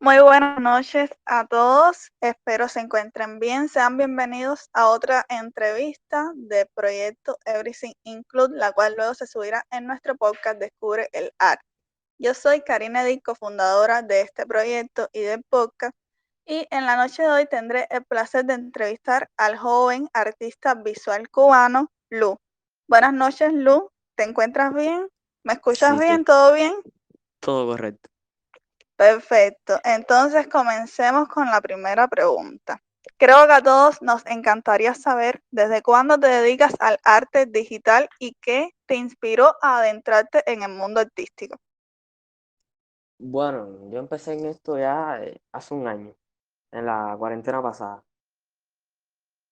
Muy buenas noches a todos. Espero se encuentren bien. Sean bienvenidos a otra entrevista del proyecto Everything Include, la cual luego se subirá en nuestro podcast Descubre el Arte. Yo soy Karina Edith, cofundadora de este proyecto y del podcast. Y en la noche de hoy tendré el placer de entrevistar al joven artista visual cubano, Lu. Buenas noches, Lu. ¿Te encuentras bien? ¿Me escuchas Sí, bien? sí, ¿Todo bien? todo correcto. Perfecto. Entonces comencemos con la primera pregunta. Creo que a todos nos encantaría saber desde cuándo te dedicas al arte digital y qué te inspiró a adentrarte en el mundo artístico. Bueno, yo empecé en esto ya eh, hace un año, en la cuarentena pasada.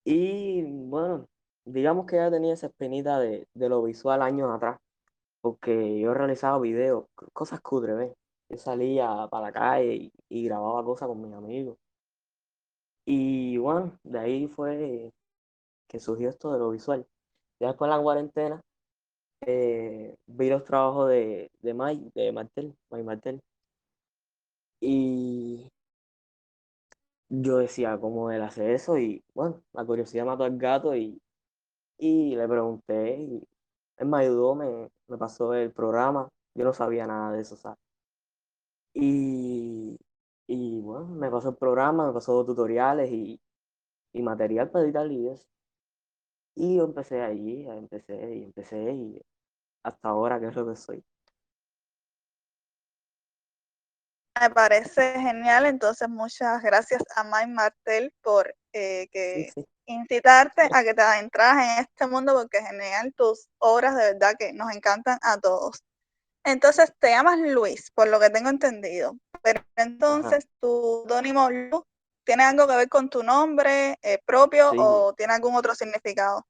Y bueno, digamos que ya tenía esa espinita de, de lo visual años atrás, porque yo realizaba videos, cosas cutres, ¿ves? Yo salía para la calle y, grababa cosas con mis amigos. Y bueno, de ahí fue que surgió esto de lo visual. Ya después en la cuarentena eh, vi los trabajos de, de Mike, de Martel, Mike Martel. Y yo decía, ¿cómo él hace eso? Y bueno, la curiosidad mató al gato y, y le pregunté y él me ayudó, me, me pasó el programa. Yo no sabía nada de eso, ¿sabes? Y, y bueno, me pasó el programa, me pasó tutoriales y, y material para editar y eso. Y yo empecé allí, empecé y empecé y hasta ahora que es lo que soy. Me parece genial, entonces muchas gracias a Mike Martel por eh, Sí, que sí. incitarte a que te adentras en este mundo porque genial tus obras de verdad que nos encantan a todos. Entonces te llamas Luis, por lo que tengo entendido. Pero Ajá, entonces tu tónimo Lu tiene algo que ver con tu nombre eh, propio sí. o tiene algún otro significado.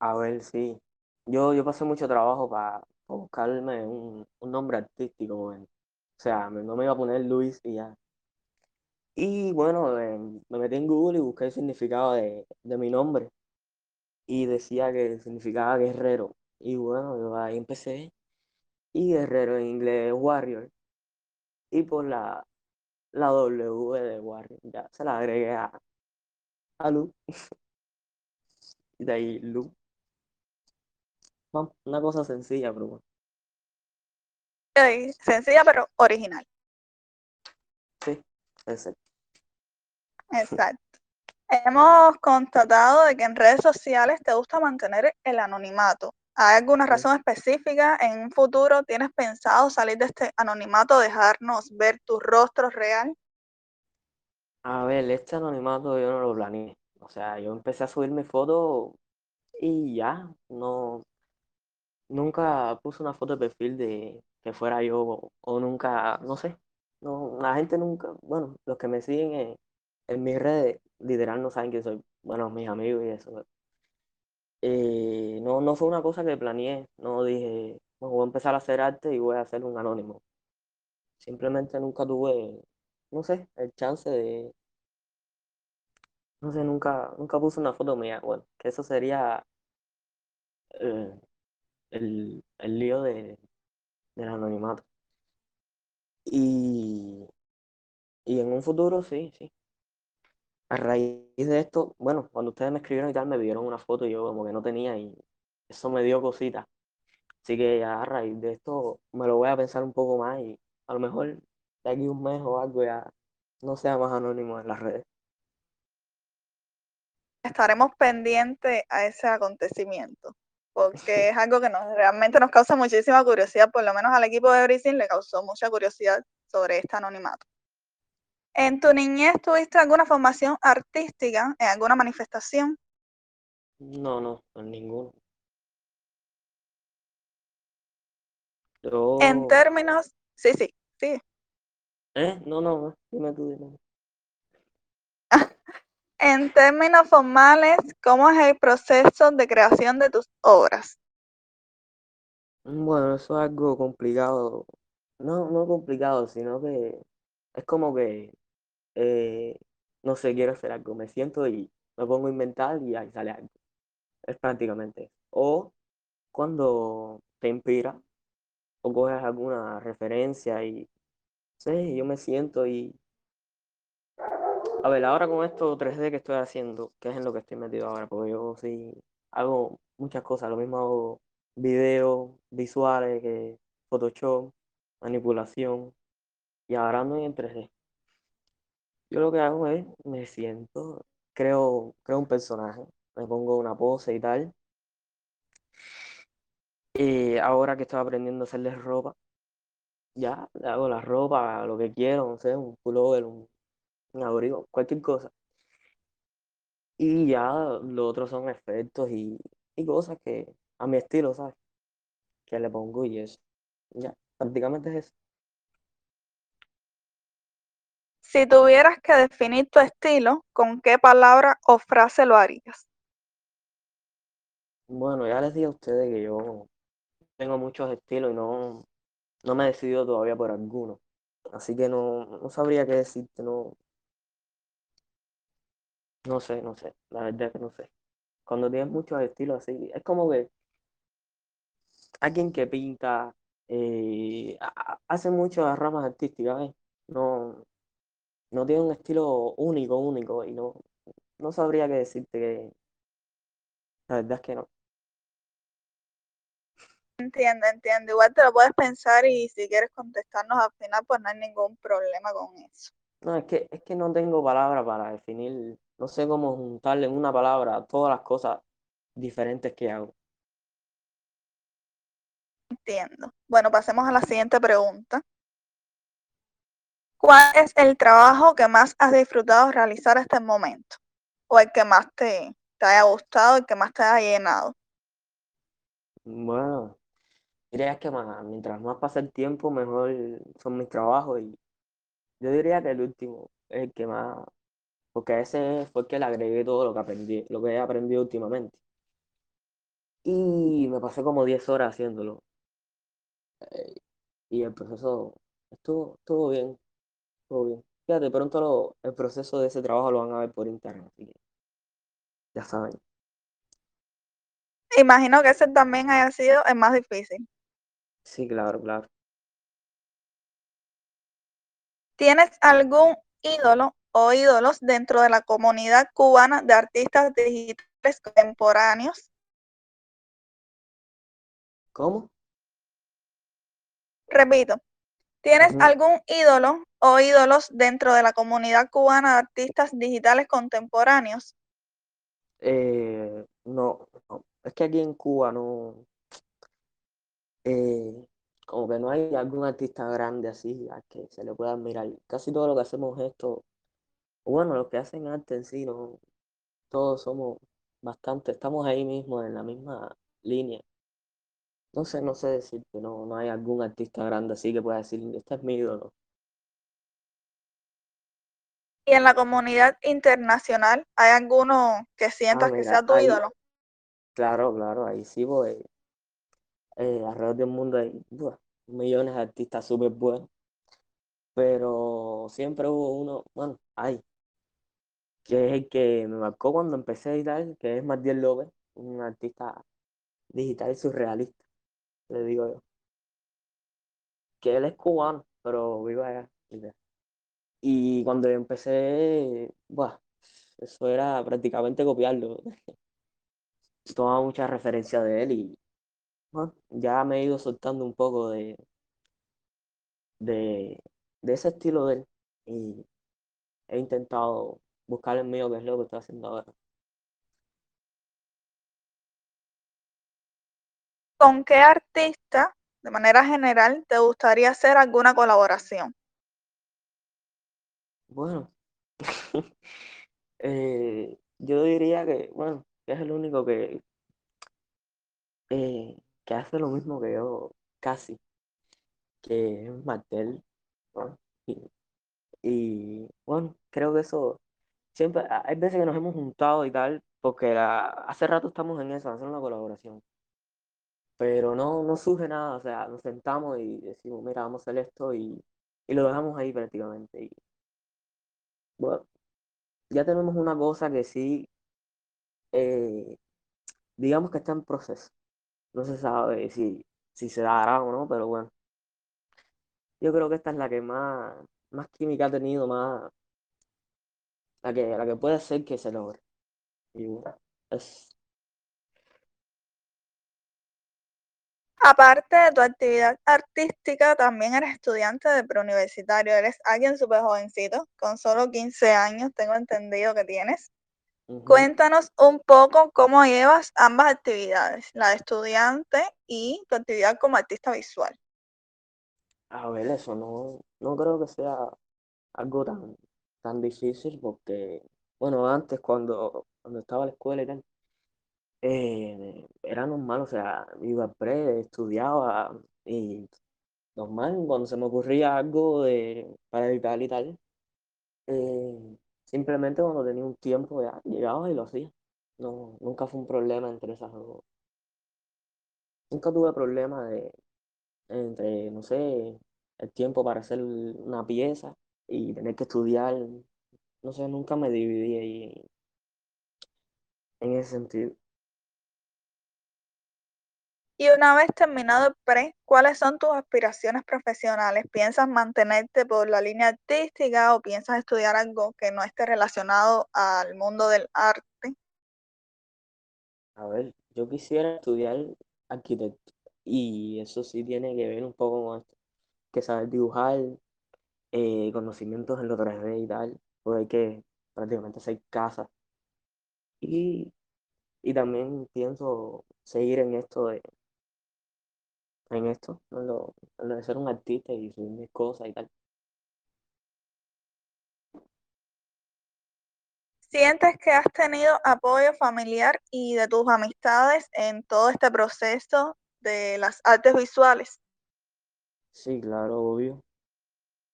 A ver, sí. Yo, yo pasé mucho trabajo para buscarme un, un nombre artístico. O sea, me- no me iba a poner Luis y ya. Y bueno, eh, me metí en Google y busqué el significado de, de mi nombre. Y decía que significaba guerrero. Y bueno, yo ahí empecé. Y guerrero en inglés warrior. Y por la, la W de warrior, ya se la agregué a, a Lu. Y de ahí Lu. Una cosa sencilla, pero bueno. Sencilla pero original. Sí, ese. Exacto. Hemos constatado de que en redes sociales te gusta mantener el anonimato. ¿Hay alguna razón específica? ¿En un futuro tienes pensado salir de este anonimato, dejarnos ver tu rostro real? A ver, este anonimato yo no lo planeé. O sea, yo empecé a subir mi foto y ya, no, nunca puse una foto de perfil de que fuera yo o, nunca, no sé. No, la gente nunca, bueno, los que me siguen en, en mis redes, literal no saben que soy, bueno, mis amigos y eso. Eh, no, no fue una cosa que planeé, no dije, "Bueno, voy a empezar a hacer arte y voy a hacer un anónimo. Simplemente nunca tuve, no sé, el chance de No sé, nunca, nunca puse una foto mía. Bueno, que eso sería eh, el, el lío de, del anonimato. Y, y en un futuro, sí, sí. A raíz de esto, bueno, cuando ustedes me escribieron y tal, me pidieron una foto y yo como que no tenía y eso me dio cosita. Así que ya a raíz de esto me lo voy a pensar un poco más y a lo mejor de aquí un mes o algo ya no sea más anónimo en las redes. Estaremos pendientes a ese acontecimiento, porque es algo que nos, realmente nos causa muchísima curiosidad, por lo menos al equipo de Everything le causó mucha curiosidad sobre este anonimato. ¿En tu niñez tuviste alguna formación artística en alguna manifestación? No, no, en ninguno. En términos, sí, sí, sí. ¿eh? No, no, no, dime tú, dime. En términos formales, ¿cómo es el proceso de creación de tus obras? Bueno, eso es algo complicado. No, no complicado, sino que es como que, eh, no sé, quiero hacer algo. Me siento y me pongo a inventar y ahí sale algo. Es prácticamente. eso. O cuando te inspira o coges alguna referencia y, Sí, yo me siento y... A ver, ahora con esto 3D que estoy haciendo, que es en lo que estoy metido ahora, porque yo sí hago muchas cosas, lo mismo hago videos, visuales, que Photoshop, manipulación, y ahora ando en 3D. Yo lo que hago es, me siento, creo, creo un personaje, me pongo una pose y tal. Y ahora que estoy aprendiendo a hacerles ropa, ya le hago la ropa, lo que quiero, un pullover, un, un abrigo, cualquier cosa. Y ya lo otro son efectos y, y cosas que a mi estilo, ¿sabes? Que le pongo y eso. Ya, prácticamente es eso. Si tuvieras que definir tu estilo, ¿con qué palabra o frase lo harías? Bueno, ya les dije a ustedes que yo tengo muchos estilos y no, no me he decidido todavía por alguno. Así que no, no sabría qué decirte, no, no sé, no sé, la verdad es que no sé. Cuando tienes muchos estilos así, es como que alguien que pinta, eh, ha- ha- hace muchas ramas artísticas, ¿ves? No, no tiene un estilo único, único, y no, no sabría qué decirte que la verdad es que no. Entiendo, entiendo. Igual te lo puedes pensar y si quieres contestarnos al final, pues no hay ningún problema con eso. No, es que, es que no tengo palabra para definir, no sé cómo juntarle en una palabra todas las cosas diferentes que hago. Entiendo. Bueno, pasemos a la siguiente pregunta. ¿Cuál es el trabajo que más has disfrutado realizar hasta el momento? ¿O el que más te, te haya gustado, el que más te haya llenado? Bueno, diría que mientras más pasa el tiempo, mejor son mis trabajos y yo diría que el último es el que más, porque ese fue el que le agregué todo lo que aprendí, lo que he aprendido últimamente. Y me pasé como 10 horas haciéndolo. eh, y el proceso estuvo, estuvo bien, estuvo bien. Fíjate, pronto lo- el proceso de ese trabajo lo van a ver por internet, así que ya saben. Imagino que ese también haya sido el más difícil. Sí, claro, claro. ¿Tienes algún ídolo o ídolos dentro de la comunidad cubana de artistas digitales contemporáneos? ¿Cómo? Repito, ¿tienes Ujú. algún ídolo o ídolos dentro de la comunidad cubana de artistas digitales contemporáneos? Eh, no, es que aquí en Cuba no, eh, como que no hay algún artista grande así a que se le pueda admirar. Casi todo lo que hacemos es esto, bueno, los que hacen arte en sí, no, todos somos bastante, estamos ahí mismo en la misma línea. No sé, no sé decirte, no, no hay algún artista grande así que pueda decir, este es mi ídolo. ¿Y en la comunidad internacional hay alguno que Ah, sientas que mira, sea tu ahí, ídolo? claro, claro, ahí sí voy, eh, alrededor del mundo hay buah, millones de artistas súper buenos, pero siempre hubo uno, bueno, hay, que es el que me marcó cuando empecé y tal, que es Mardiel López, un artista digital surrealista, le digo yo, que él es cubano, pero vive allá. Y cuando empecé, buah, eso era prácticamente copiarlo. Tomaba muchas referencias de él y ya me he ido soltando un poco de, de, de ese estilo de él y he intentado buscar el mío, que es lo que estoy haciendo ahora. ¿Con qué artista, de manera general, te gustaría hacer alguna colaboración? Bueno, eh, yo diría que, bueno, es el único que, eh, que hace lo mismo que yo, casi, que es Martel, ¿no? Y, bueno, creo que eso, siempre, ha- hay veces que nos hemos juntado y tal, porque hace rato estamos en eso, hacer una colaboración, pero no, no surge nada, o sea, nos sentamos y decimos, mira, vamos a hacer esto y, y lo dejamos ahí prácticamente. Y, bueno, ya tenemos una cosa que sí, eh, digamos que está en proceso. No se sabe si, si se dará o no, pero bueno, yo creo que esta es la que más, más química ha tenido, más la que, la que puede ser que se logre. Y bueno, es, Aparte de tu actividad artística, también eres estudiante de preuniversitario. Eres alguien súper jovencito, con solo 15 años, tengo entendido que tienes. Cuéntanos un poco cómo llevas ambas actividades, la de estudiante y tu actividad como artista visual. A ver, eso no, no creo que sea algo tan, tan difícil porque, bueno, antes cuando, cuando estaba en la escuela y tal, eh, era normal, o sea, iba al pre, estudiaba y normal, cuando se me ocurría algo de, para editar y tal, eh, simplemente cuando tenía un tiempo ya llegaba y lo hacía. No, nunca fue un problema entre esas dos. Nunca tuve problema de, entre, no sé, el tiempo para hacer una pieza y tener que estudiar. No sé, nunca me dividí ahí en ese sentido. Y una vez terminado el pre, ¿cuáles son tus aspiraciones profesionales? ¿Piensas mantenerte por la línea artística o piensas estudiar algo que no esté relacionado al mundo del arte? A ver, yo quisiera estudiar arquitecto y eso sí tiene que ver un poco con esto, que saber dibujar, eh, conocimientos en lo 3D y tal, porque hay que prácticamente hacer casas. Y, y también pienso seguir en esto de, en esto, en lo, en lo de ser un artista y subir mis cosas y tal. ¿Sientes que has tenido apoyo familiar y de tus amistades en todo este proceso de las artes visuales? Sí, claro, obvio.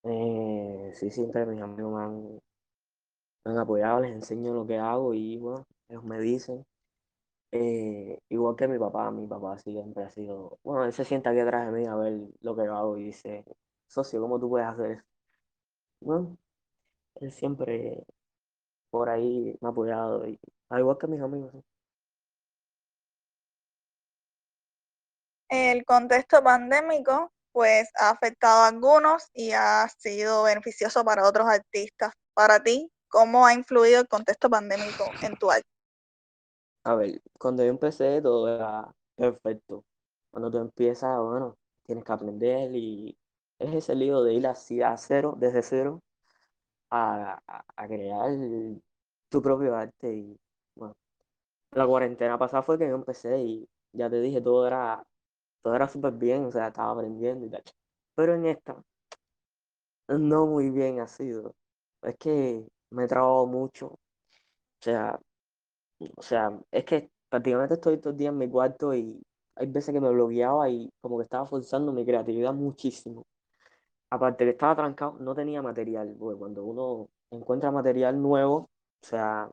Eh, sí, siempre mis amigos me han, me han apoyado, les enseño lo que hago y bueno, ellos me dicen. Eh, igual que mi papá, mi papá siempre ha sido, bueno, él se sienta aquí atrás de mí a ver lo que yo hago y dice, socio, ¿cómo tú puedes hacer eso? Bueno, él siempre por ahí me ha apoyado, y, al igual que mis amigos. El contexto pandémico pues ha afectado a algunos y ha sido beneficioso para otros artistas. Para ti, ¿cómo ha influido el contexto pandémico en tu arte? A ver, cuando yo empecé todo era perfecto. Cuando tú empiezas, bueno, tienes que aprender y es ese lío de ir así a cero, desde cero, a, a- crear tu propio arte. Y bueno, la cuarentena pasada fue que yo empecé y ya te dije, todo era, todo era súper bien, o sea, estaba aprendiendo y tal. Pero en esta, no muy bien ha sido. Es que me he trabado mucho. O sea, O sea, es que prácticamente estoy todo el día en mi cuarto y hay veces que me bloqueaba y como que estaba forzando mi creatividad muchísimo. Aparte que estaba trancado, no tenía material, porque cuando uno encuentra material nuevo, o sea,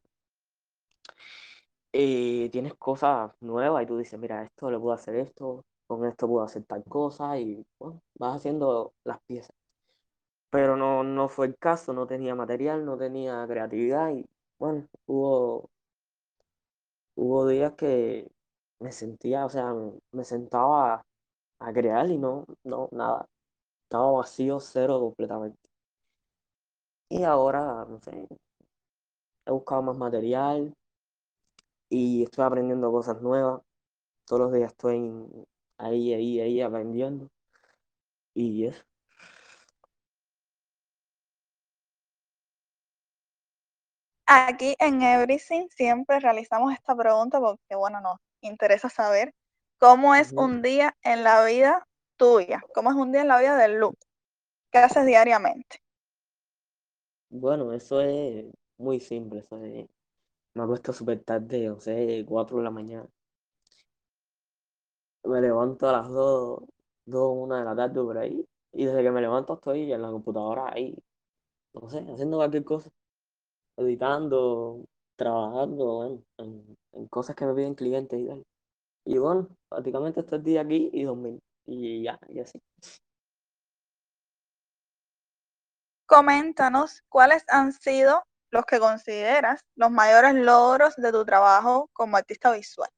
eh, tienes cosas nuevas y tú dices, mira, esto le puedo hacer esto, con esto puedo hacer tal cosa y bueno, vas haciendo las piezas. Pero no, no fue el caso, no tenía material, no tenía creatividad y bueno, hubo Hubo días que me sentía, o sea, me, sentaba a crear y no, no, nada. Estaba vacío, cero completamente. Y ahora, no sé, he buscado más material y estoy aprendiendo cosas nuevas. Todos los días estoy ahí, ahí, ahí aprendiendo. Y eso. Aquí en Everything siempre realizamos esta pregunta porque, bueno, nos interesa saber cómo es un día en la vida tuya, cómo es un día en la vida de Lu, qué haces diariamente. Bueno, eso es muy simple. Eso es- me acuesto súper tarde, no sé, 4 de la mañana. Me levanto a las 2 2 1 de la tarde por ahí. Y desde que me levanto estoy en la computadora ahí no sé, haciendo cualquier cosa, editando, trabajando, bueno, en, en cosas que me piden clientes y tal. Y bueno, prácticamente estoy el día aquí y dormir. Y ya, y así. Coméntanos cuáles han sido los que consideras los mayores logros de tu trabajo como artista visual.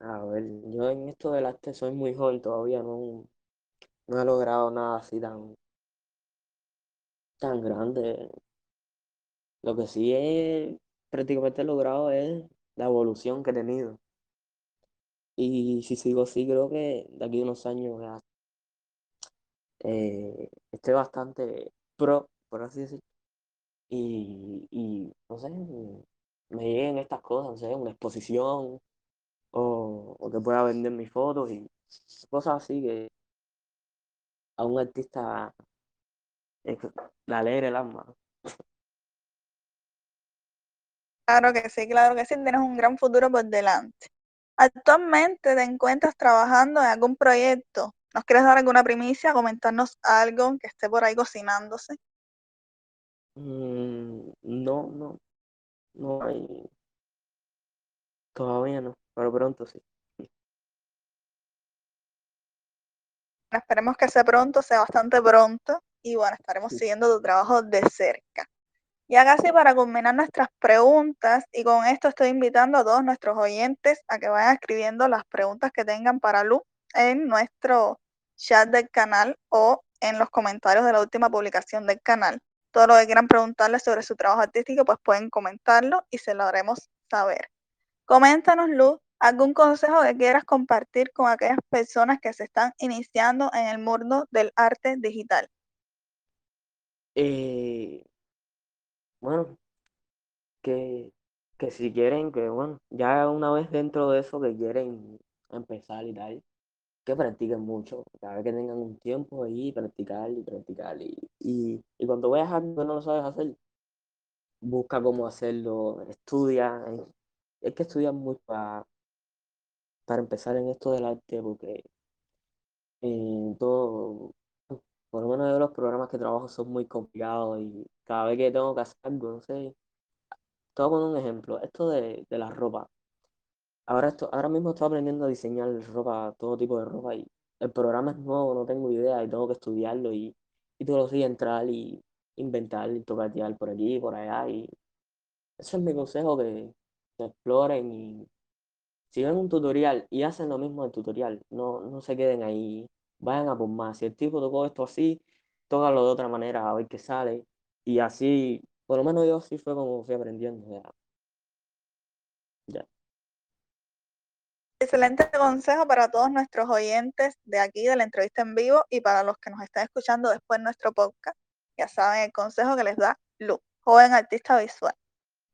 A ver, yo en esto del arte soy muy joven todavía, no, no he logrado nada así tan, tan grande. Lo que sí he prácticamente logrado es la evolución que he tenido. Y si sigo así, creo que de aquí a unos años eh, esté bastante pro, por así decirlo. Y, y no sé, me lleguen estas cosas, no sé, una exposición o, o que pueda vender mis fotos y cosas así que a un artista eh, le alegre el alma. Claro que sí, claro que sí, tienes un gran futuro por delante. Actualmente te encuentras trabajando en algún proyecto. ¿Nos quieres dar alguna primicia, comentarnos algo que esté por ahí cocinándose? Mm, no, no, no hay, todavía no, pero pronto sí. Esperemos que sea pronto, sea bastante pronto. Y bueno, estaremos siguiendo tu trabajo de cerca. Ya casi para culminar nuestras preguntas, y con esto estoy invitando a todos nuestros oyentes a que vayan escribiendo las preguntas que tengan para Lu en nuestro chat del canal o en los comentarios de la última publicación del canal. Todo lo que quieran preguntarle sobre su trabajo artístico, pues pueden comentarlo y se lo haremos saber. Coméntanos, Lu, algún consejo que quieras compartir con aquellas personas que se están iniciando en el mundo del arte digital. Eh, bueno, que, que si quieren, que bueno, ya una vez dentro de eso que quieren empezar y tal, que practiquen mucho, cada vez que tengan un tiempo ahí, practicar y practicar. Y, y, y cuando veas algo que no lo sabes hacer, busca cómo hacerlo, estudia. Es que estudiar mucho para, para empezar en esto del arte, porque en todo, por lo menos yo los programas que trabajo son muy complicados y cada vez que tengo que hacer algo, no sé, te voy a poner un ejemplo, esto de, de la ropa. Ahora, esto, ahora mismo estoy aprendiendo a diseñar ropa, todo tipo de ropa y el programa es nuevo, no tengo idea y tengo que estudiarlo y, y todos los días entrar y inventar y tocatear por aquí y por allá y ese es mi consejo, que, que exploren y si ven un tutorial y hacen lo mismo del tutorial, no, no se queden ahí, vayan a por más. Si el tipo tocó esto así, tócalo de otra manera a ver qué sale y así, por lo menos yo así fue como fui aprendiendo. Ya. ya. Excelente consejo para todos nuestros oyentes de aquí, de la entrevista en vivo, y para los que nos están escuchando después en nuestro podcast. Ya saben el consejo que les da Lu, joven artista visual.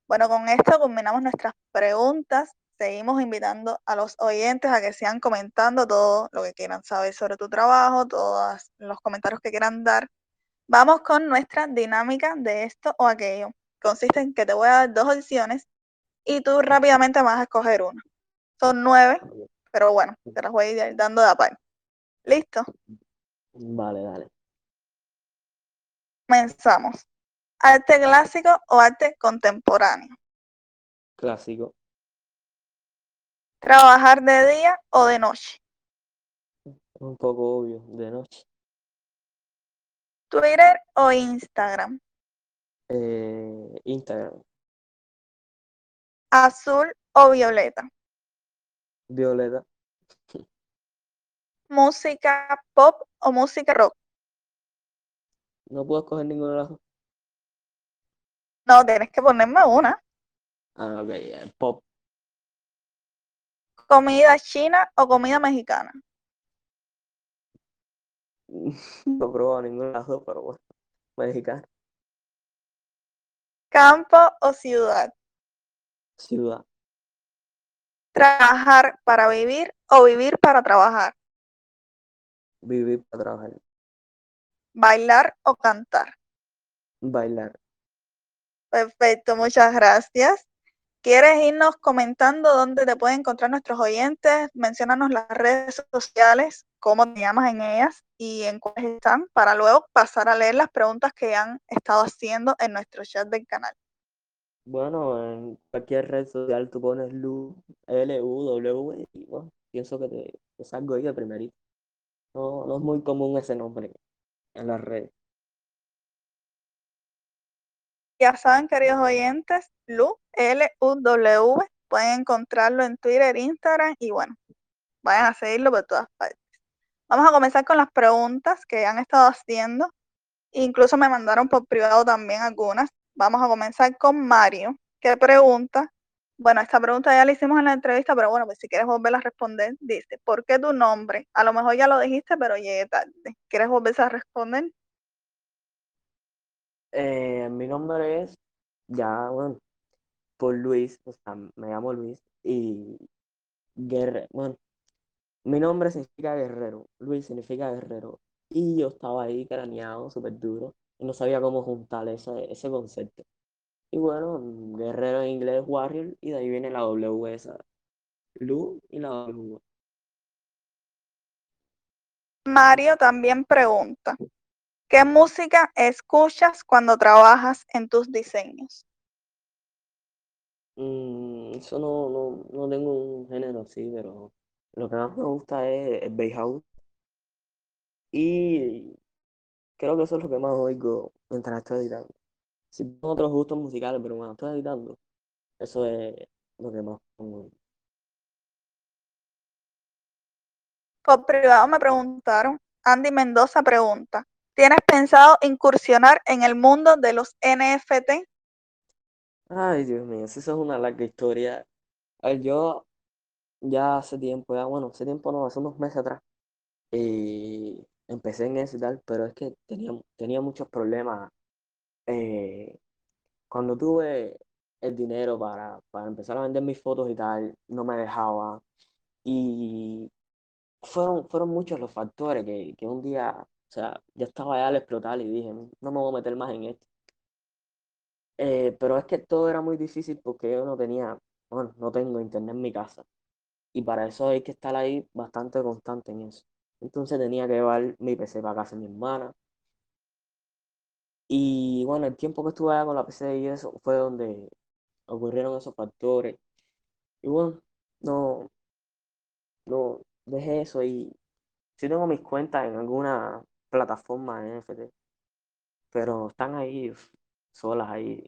Bueno, con esto culminamos nuestras preguntas. Seguimos invitando a los oyentes a que sigan comentando todo lo que quieran saber sobre tu trabajo, todos los comentarios que quieran dar. Vamos con nuestra dinámica de esto o aquello. Consiste en que te voy a dar dos opciones y tú rápidamente vas a escoger una. Son nueve, pero bueno, te las voy a ir dando de aparte. ¿Listo? Vale, dale. Comenzamos. ¿Arte clásico o arte contemporáneo? Clásico. ¿Trabajar de día o de noche? Un poco obvio, de noche. ¿Twitter o Instagram? Eh, Instagram. ¿Azul o violeta? Violeta. ¿Música pop o música rock? No puedo escoger ninguna de las dos. No, tienes que ponerme una. Ah, ok, pop. ¿Comida china o comida mexicana? No he probado ninguna de las dos, pero bueno, mexicana. ¿Campo o ciudad? Ciudad. ¿Trabajar para vivir o vivir para trabajar? Vivir para trabajar. ¿Bailar o cantar? Bailar. Perfecto, muchas gracias. ¿Quieres irnos comentando dónde te pueden encontrar nuestros oyentes? Menciónanos las redes sociales, cómo te llamas en ellas y en cuáles están, para luego pasar a leer las preguntas que han estado haciendo en nuestro chat del canal. Bueno, en cualquier red social tú pones Lu, L-U-W, y bueno, pienso que te, te salgo ahí de primerito. No, no es muy común ese nombre en las redes. Ya saben, queridos oyentes, Lu, L-U-W, pueden encontrarlo en Twitter, Instagram y bueno, vayan a seguirlo por todas partes. Vamos a comenzar con las preguntas que han estado haciendo. Incluso me mandaron por privado también algunas. Vamos a comenzar con Mario, que pregunta, bueno, esta pregunta ya la hicimos en la entrevista, pero bueno, pues si quieres volverla a responder, dice, ¿por qué tu nombre? A lo mejor ya lo dijiste, pero llegué tarde. ¿Quieres volverse a responder? Eh, mi nombre es, ya, bueno, por Luis, o sea, me llamo Luis, y Guerrero, bueno, mi nombre significa guerrero, Luis significa guerrero, y yo estaba ahí craneado, súper duro, y no sabía cómo juntar ese, ese concepto. Y bueno, guerrero en inglés es warrior, y de ahí viene la W esa, Lu y la W. Mario también pregunta, ¿qué música escuchas cuando trabajas en tus diseños? Mm, eso no, no, no tengo un género así, pero lo que más me gusta es el bass house. Y creo que eso es lo que más oigo mientras estoy editando. Si tengo otros gustos musicales, pero cuando estoy editando, eso es lo que más pongo. Por privado me preguntaron, Andy Mendoza pregunta, ¿tienes pensado incursionar en el mundo de los NFT? Ay, Dios mío, eso es una larga historia. A ver, yo ya hace tiempo, ya bueno, hace tiempo no, hace unos meses atrás, y empecé en eso y tal, pero es que tenía, tenía muchos problemas. eh, cuando tuve el dinero para, para empezar a vender mis fotos y tal, no me dejaba. Y fueron, fueron muchos los factores que, que un día, o sea, ya estaba ya al explotar y dije, no me voy a meter más en esto. Eh, pero es que todo era muy difícil porque yo no tenía, bueno, no tengo internet en mi casa. Y para eso hay que estar ahí bastante constante en eso. Entonces tenía que llevar mi PC para casa de mi hermana. Y bueno, el tiempo que estuve allá con la PC y eso fue donde ocurrieron esos factores. Y bueno, no, no dejé eso y sí tengo mis cuentas en alguna plataforma de NFT, pero están ahí solas ahí.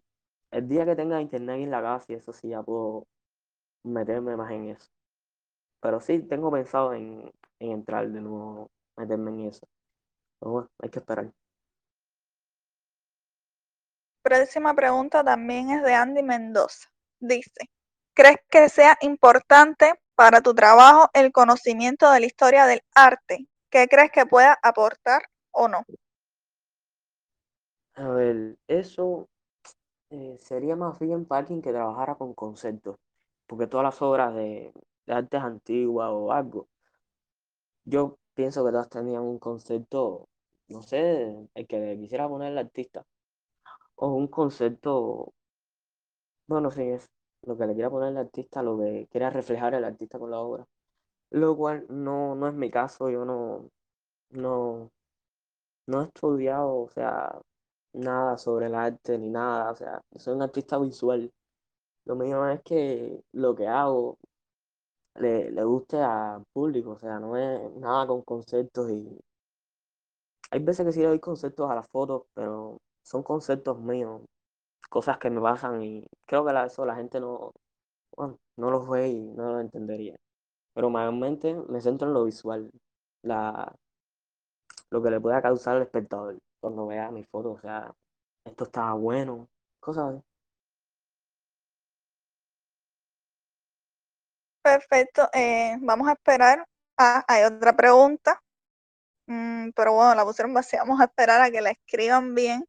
El día que tenga internet en la casa y eso sí ya puedo meterme más en eso. Pero sí tengo pensado en, en entrar de nuevo, meterme en eso. Pero bueno, hay que esperar. Próxima pregunta también es de Andy Mendoza. Dice, ¿crees que sea importante para tu trabajo el conocimiento de la historia del arte? ¿Qué crees que pueda aportar o no? A ver, eso eh, sería más bien para alguien que trabajara con conceptos, porque todas las obras de, de artes antiguas o algo, yo pienso que todas tenían un concepto, no sé, el que le quisiera poner el artista, o un concepto, bueno, sí, es lo que le quiera poner el artista, lo que quiera reflejar el artista con la obra, lo cual no, no es mi caso, yo no, no, no he estudiado, o sea, nada sobre el arte ni nada, o sea, soy un artista visual. Lo mío es que lo que hago le, le guste al público, o sea, no es nada con conceptos y hay veces que sí le doy conceptos a las fotos, pero son conceptos míos, cosas que me pasan y creo que eso la gente no, bueno, no los ve y no lo entendería. Pero mayormente me centro en lo visual, la, lo que le pueda causar al espectador cuando vea mi foto, o sea, esto estaba bueno, cosas así. Perfecto, eh, vamos a esperar. Ah, hay otra pregunta, mm, pero bueno, la pusieron vacía. Vamos a esperar a que la escriban bien.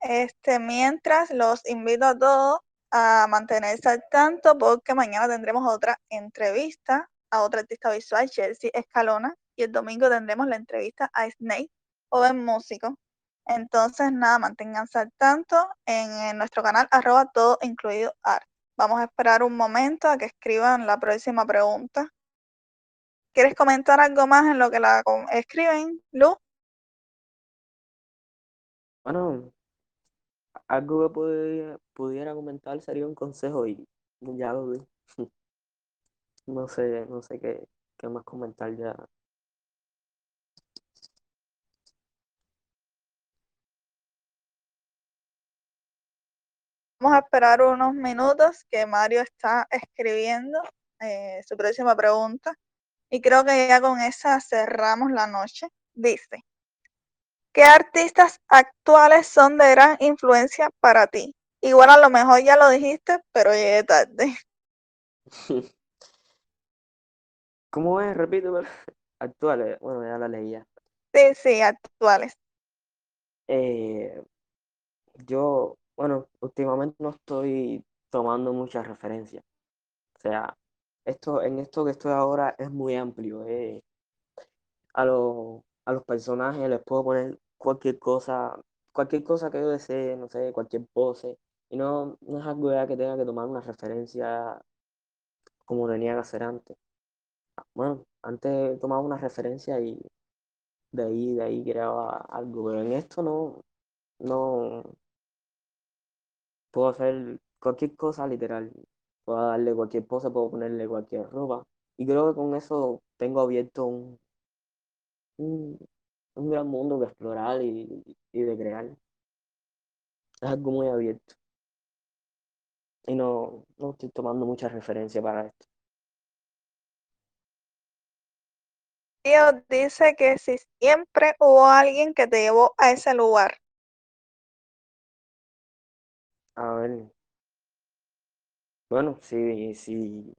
Este, mientras los invito a todos a mantenerse al tanto porque mañana tendremos otra entrevista a otra artista visual, Chelsea Escalona, y el domingo tendremos la entrevista a Snake, joven músico. Entonces, nada, manténganse al tanto en, nuestro canal, arroba todo incluido art. Vamos a esperar un momento a que escriban la próxima pregunta. ¿Quieres comentar algo más en lo que la escriben, Lu? Bueno, algo que pudiera, comentar sería un consejo y ya lo di. No sé, no sé qué más comentar ya. Vamos a esperar unos minutos que Mario está escribiendo eh, su próxima pregunta. Y creo que ya con esa cerramos la noche. Dice, ¿qué artistas actuales son de gran influencia para ti? Igual a lo mejor ya lo dijiste, pero llegué tarde. ¿Cómo es? Repito, actuales. Bueno, ya la leía. Sí, sí, actuales. Eh, yo, bueno, últimamente no estoy tomando muchas referencias. O sea, esto, en esto que estoy ahora es muy amplio. eh. A, los, a los personajes les puedo poner cualquier cosa, cualquier cosa que yo desee, no sé, cualquier pose. Y no, no es algo ya que tenga que tomar una referencia como tenía que hacer antes. Bueno, antes tomaba una referencia y de ahí, de ahí creaba algo, pero en esto no, no puedo hacer cualquier cosa literal. Puedo darle cualquier pose, puedo ponerle cualquier ropa. Y creo que con eso tengo abierto un, un, un gran mundo que explorar y, y de crear. Es algo muy abierto. Y no, no estoy tomando mucha referencia para esto. Dios dice que si siempre hubo alguien que te llevó a ese lugar. A ver. Bueno, sí, sí.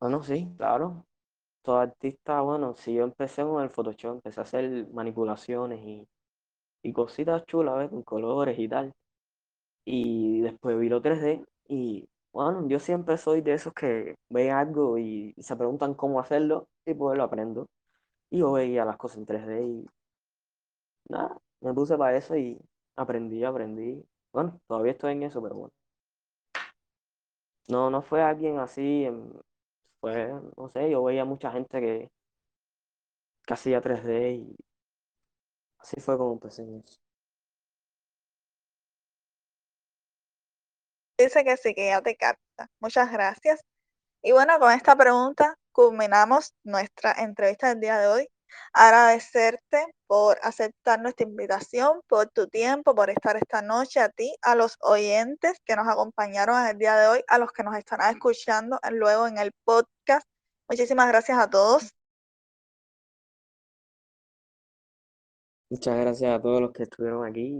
Bueno, sí, claro. Todo artista, bueno, si yo empecé con el Photoshop, empecé a hacer manipulaciones y, y cositas chulas, ¿ves? Con colores y tal. Y después vi lo 3D y, bueno, yo siempre soy de esos que ven algo y se preguntan cómo hacerlo y pues lo aprendo. Y yo veía las cosas en 3D y nada, me puse para eso y aprendí, aprendí. Bueno, todavía estoy en eso, pero bueno. No, no fue alguien así, em, fue, no sé, yo veía mucha gente que, que hacía 3D y así fue como empecé en eso. Dice que sí, que ya te capta. Muchas gracias. Y bueno, con esta pregunta culminamos nuestra entrevista del día de hoy. Agradecerte por aceptar nuestra invitación, por tu tiempo, por estar esta noche a ti, a los oyentes que nos acompañaron en el día de hoy, a los que nos estarán escuchando luego en el podcast. Muchísimas gracias a todos. Muchas gracias a todos los que estuvieron aquí.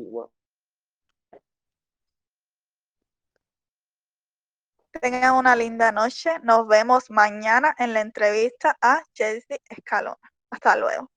Tengan una linda noche. Nos vemos mañana en la entrevista a Chelsea Escalona. Hasta luego.